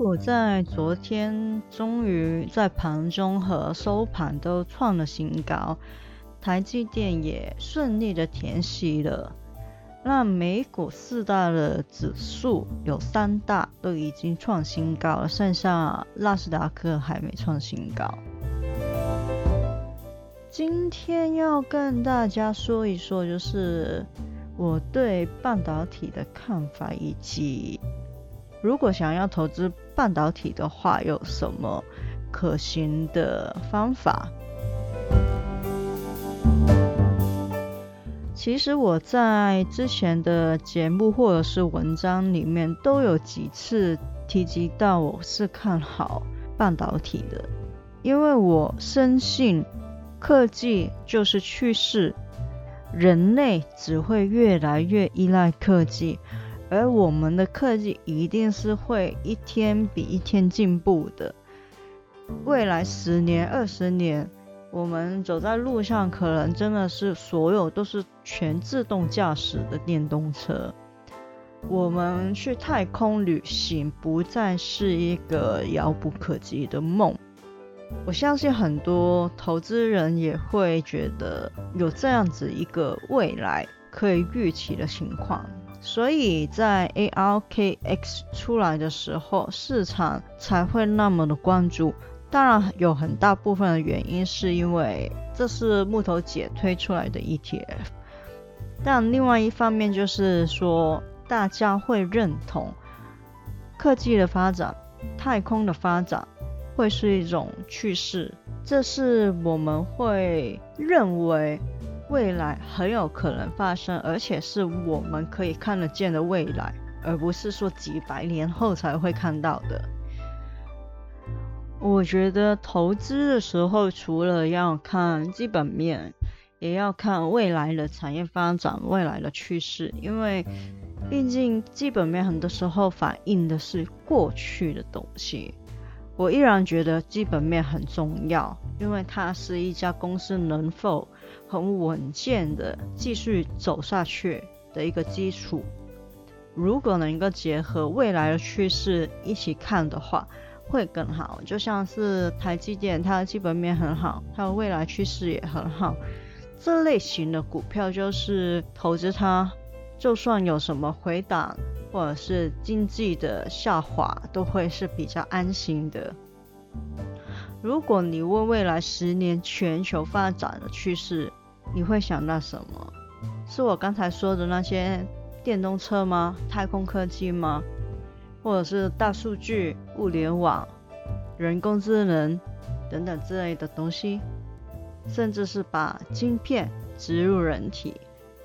股在昨天终于在盘中和收盘都创了新高，台积电也顺利的填息了。那美股四大的指数有三大都已经创新高了，剩下纳斯达克还没创新高。今天要跟大家说一说，就是我对半导体的看法，以及如果想要投资半导体的话，有什么可行的方法。其实我在之前的节目或者是文章里面都有几次提及到，我是看好半导体的，因为我深信。科技就是趋势，人类只会越来越依赖科技，而我们的科技一定是会一天比一天进步的。未来十年、二十年，我们走在路上，可能真的是所有都是全自动驾驶的电动车。我们去太空旅行不再是一个遥不可及的梦。我相信很多投资人也会觉得有这样子一个未来可以预期的情况，所以在 ARKX 出来的时候，市场才会那么的关注。当然，有很大部分的原因是因为这是木头姐推出来的 ETF，但另外一方面就是说，大家会认同科技的发展、太空的发展。会是一种趋势，这是我们会认为未来很有可能发生，而且是我们可以看得见的未来，而不是说几百年后才会看到的。我觉得投资的时候，除了要看基本面，也要看未来的产业发展、未来的趋势，因为毕竟基本面很多时候反映的是过去的东西。我依然觉得基本面很重要，因为它是一家公司能否很稳健的继续走下去的一个基础。如果能够结合未来的趋势一起看的话，会更好。就像是台积电，它的基本面很好，它的未来趋势也很好，这类型的股票就是投资它，就算有什么回档。或者是经济的下滑都会是比较安心的。如果你问未来十年全球发展的趋势，你会想到什么？是我刚才说的那些电动车吗？太空科技吗？或者是大数据、物联网、人工智能等等之类的东西？甚至是把晶片植入人体？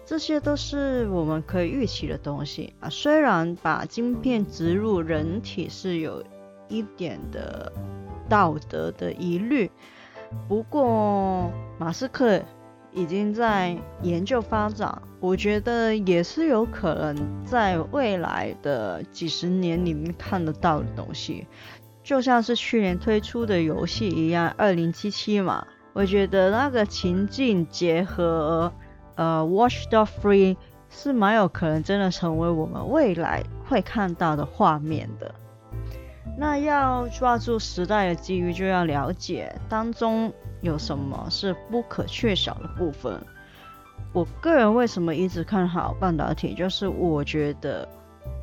这些都是我们可以预期的东西啊。虽然把晶片植入人体是有一点的道德的疑虑，不过马斯克已经在研究发展，我觉得也是有可能在未来的几十年里面看得到的东西。就像是去年推出的游戏一样，二零七七嘛，我觉得那个情境结合。呃，Watch the Free 是蛮有可能真的成为我们未来会看到的画面的。那要抓住时代的机遇，就要了解当中有什么是不可缺少的部分。我个人为什么一直看好半导体，就是我觉得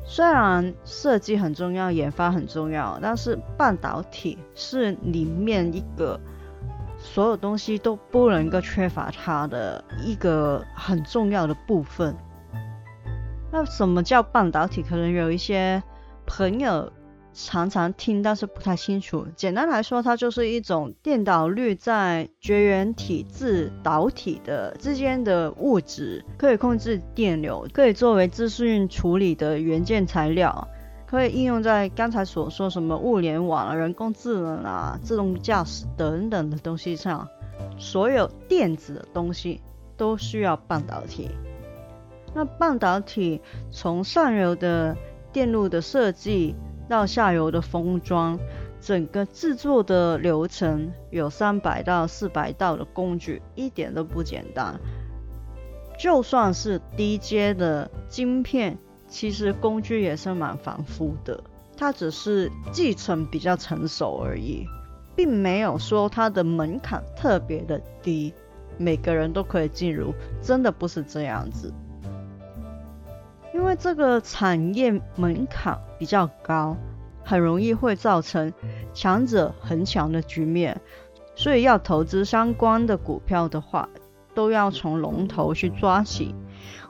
虽然设计很重要，研发很重要，但是半导体是里面一个。所有东西都不能够缺乏它的一个很重要的部分。那什么叫半导体？可能有一些朋友常常听，但是不太清楚。简单来说，它就是一种电导率在绝缘体至导体的之间的物质，可以控制电流，可以作为资讯处理的元件材料，可以应用在刚才所说什么物联网啊、人工智能啊、自动驾驶等等的东西上。所有电子的东西都需要半导体。那半导体从上游的电路的设计到下游的封装，整个制作的流程有三百到四百道的工具，一点都不简单。就算是低阶的晶片，其实工具也是蛮繁复的，它只是继承比较成熟而已。并没有说它的门槛特别的低，每个人都可以进入，真的不是这样子。因为这个产业门槛比较高，很容易会造成强者恒强的局面，所以要投资相关的股票的话，都要从龙头去抓起。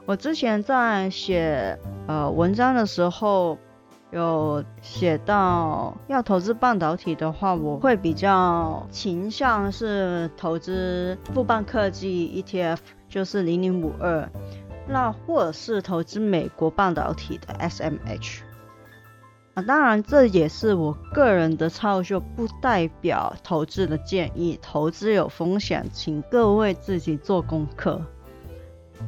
我之前在写呃文章的时候。有写到要投资半导体的话，我会比较倾向是投资富邦科技 ETF，就是零零五二，那或者是投资美国半导体的 SMH。啊，当然这也是我个人的操作，不代表投资的建议。投资有风险，请各位自己做功课。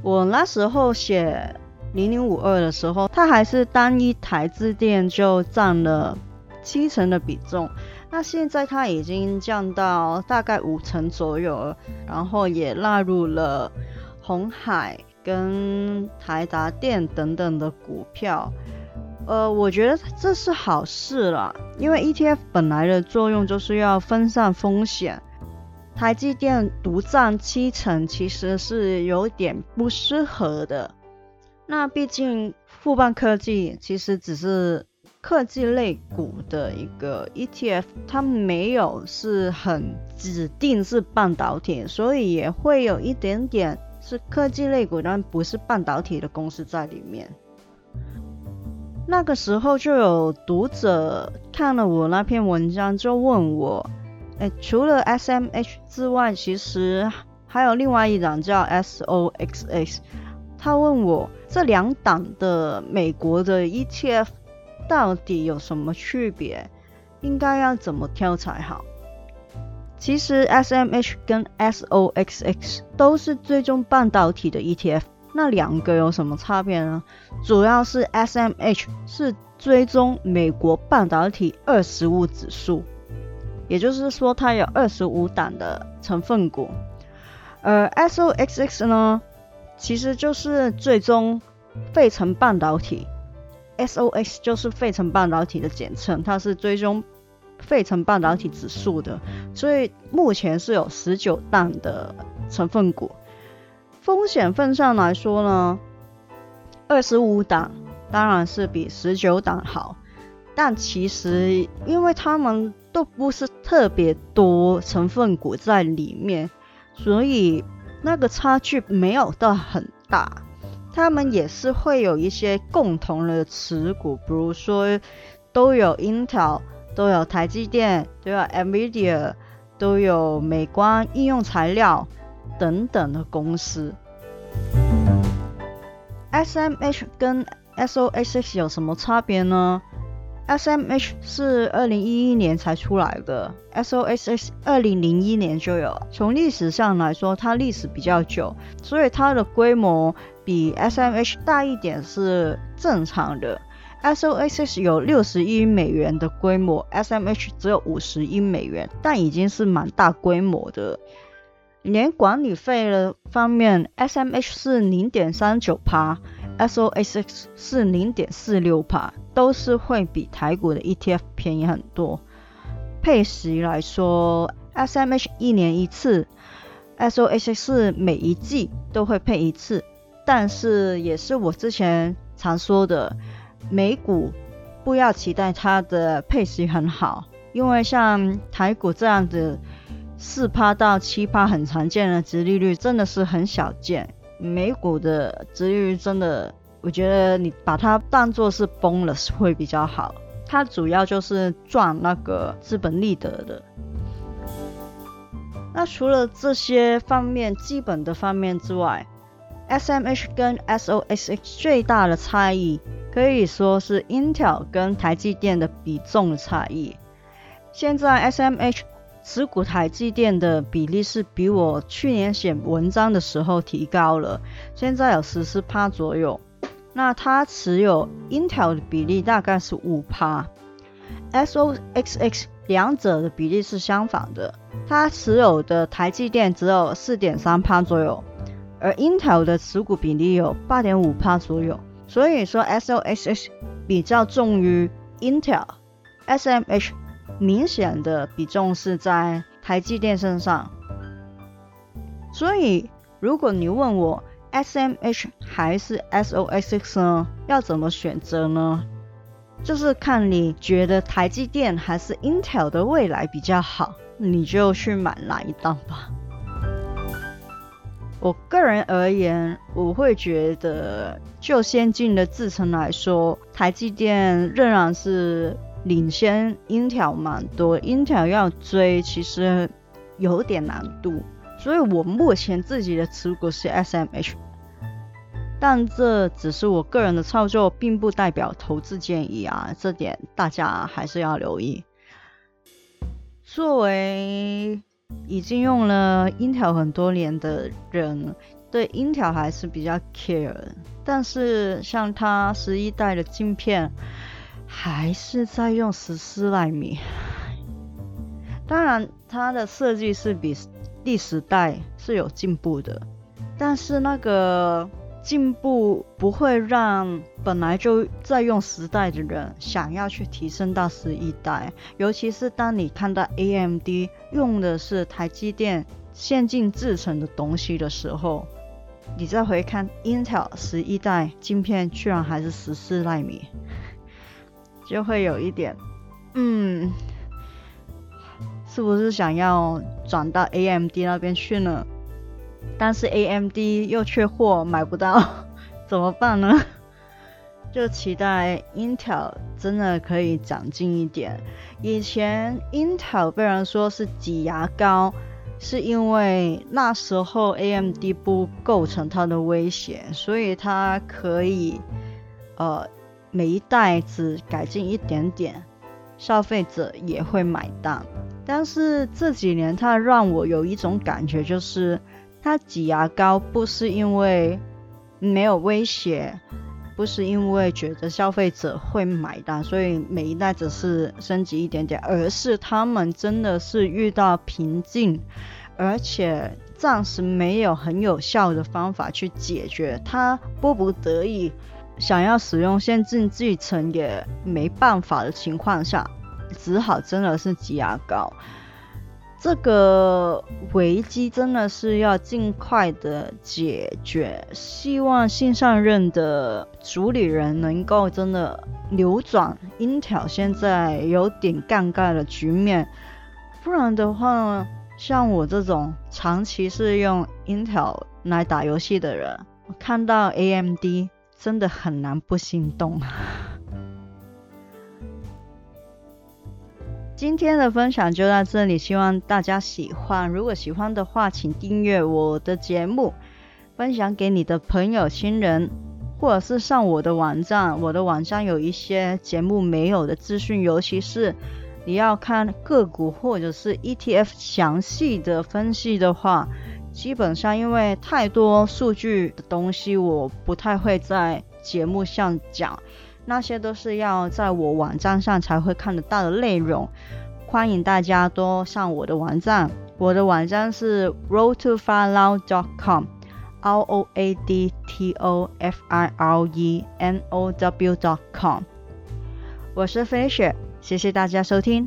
我那时候写。零零五二的时候，它还是单一台资电就占了七成的比重，那现在它已经降到大概五成左右了，然后也纳入了红海跟台达电等等的股票。呃，我觉得这是好事啦，因为 ETF 本来的作用就是要分散风险，台积电独占七成其实是有点不适合的。那毕竟富邦科技其实只是科技类股的一个 ETF，它没有是很指定是半导体，所以也会有一点点是科技类股，但不是半导体的公司在里面。那个时候就有读者看了我那篇文章，就问我，哎，除了 SMH 之外，其实还有另外一档叫 SOXX。他问我这两档的美国的 ETF 到底有什么区别，应该要怎么挑才好？其实 SMH 跟 SOXX 都是追踪半导体的 ETF，那两个有什么差别呢？主要是 SMH 是追踪美国半导体二十五指数，也就是说它有二十五档的成分股，而 SOXX 呢？其实就是最终费城半导体，SOX 就是费城半导体的简称，它是追踪费城半导体指数的，所以目前是有十九档的成分股。风险份上来说呢，二十五档当然是比十九档好，但其实因为他们都不是特别多成分股在里面，所以。那个差距没有到很大，他们也是会有一些共同的持股，比如说都有 Intel，都有台积电，都有 Nvidia，都有美光应用材料等等的公司。SMH 跟 SOXX 有什么差别呢？SMH 是二零一一年才出来的，SOXX 二零零一年就有。从历史上来说，它历史比较久，所以它的规模比 SMH 大一点是正常的。SOXX 有六十亿美元的规模，SMH 只有五十亿美元，但已经是蛮大规模的。连管理费的方面，SMH 是零点三九帕。SOSX 是零点四六帕，都是会比台股的 ETF 便宜很多。配息来说，SMH 一年一次，SOSX 是每一季都会配一次。但是也是我之前常说的，美股不要期待它的配息很好，因为像台股这样子四趴到七趴很常见的殖利率，真的是很少见。美股的值率真的，我觉得你把它当做是崩了会比较好。它主要就是赚那个资本利得的。那除了这些方面基本的方面之外，SMH 跟 SOXX 最大的差异可以说是 Intel 跟台积电的比重的差异。现在 SMH 持股台积电的比例是比我去年写文章的时候提高了，现在有十四趴左右。那它持有 Intel 的比例大概是五趴，SOXX 两者的比例是相反的。它持有的台积电只有四点三趴左右，而 Intel 的持股比例有八点五趴左右，所以说 SOXX 比较重于 Intel，SMH 明显的比重是在台积电身上。所以如果你问我 SMH 还是 SOXX 呢，要怎么选择呢？就是看你觉得台积电还是 Intel 的未来比较好。你就去买哪一档吧。我个人而言，我会觉得就先进的制程来说，台积电仍然是领先 Intel 蛮多，Intel 要追其实有点难度。所以我目前自己的持股是 SMH，但这只是我个人的操作，并不代表投资建议啊，这点大家还是要留意。作为已经用了 Intel 很多年的人，对 Intel 还是比较 care。但是像它十一代的镜片，还是在用十四纳米。当然，它的设计是比第十代是有进步的，但是那个。进步不会让本来就在用十代的人想要去提升到十一代，尤其是当你看到 AMD 用的是台积电先进制成的东西的时候，你再回看 Intel 十一代晶片居然还是十四纳米，就会有一点，嗯，是不是想要转到 AMD 那边去呢？但是 AMD 又缺货买不到，怎么办呢？就期待 Intel 真的可以长进一点。以前 Intel 被人说是挤牙膏，是因为那时候 AMD 不构成它的威胁，所以它可以呃每一代只改进一点点，消费者也会买单。但是这几年它让我有一种感觉就是。它挤牙膏不是因为没有威胁，不是因为觉得消费者会买单，所以每一代只是升级一点点，而是他们真的是遇到瓶颈，而且暂时没有很有效的方法去解决，他迫不得已想要使用先进继承也没办法的情况下，只好真的是挤牙膏。这个危机真的是要尽快的解决，希望新上任的主理人能够真的扭转 Intel 现在有点尴尬的局面，不然的话，像我这种长期是用 Intel 来打游戏的人，看到 AMD 真的很难不心动。今天的分享就到这里，希望大家喜欢。如果喜欢的话，请订阅我的节目，分享给你的朋友、亲人，或者是上我的网站。我的网站有一些节目没有的资讯，尤其是你要看个股或者是 ETF 详细的分析的话，基本上因为太多数据的东西，我不太会在节目上讲。那些都是要在我网站上才会看得到的内容，欢迎大家多上我的网站。我的网站是 roadtofirenow.com，r o a d t o f i r e n o w dot com，。我是飞雪，谢谢大家收听，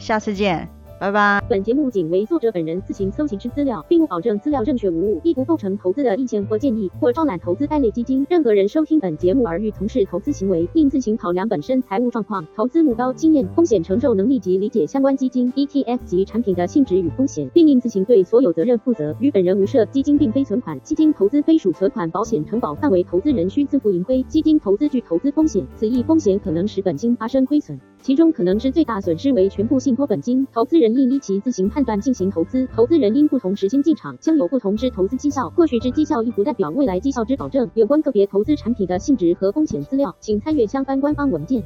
下次见。拜拜。本节目仅为作者本人自行搜集之资料，并不保证资料正确无误，亦不构成投资的意见或建议，或招揽投资该类基金。任何人收听本节目而欲从事投资行为，应自行考量本身财务状况、投资目标、经验、风险承受能力及理解相关基金、ETF 及产品的性质与风险，并应自行对所有责任负责。与本人无涉。基金并非存款，基金投资非属存款保险承保范围，投资人需自负盈亏。基金投资具投资风险，此一风险可能使本金发生亏损。其中可能之最大损失为全部信托本金，投资人应依其自行判断进行投资。投资人因不同时间进场，将有不同之投资绩效。过去之绩效亦不代表未来绩效之保证。有关个别投资产品的性质和风险资料，请参阅相关官方文件。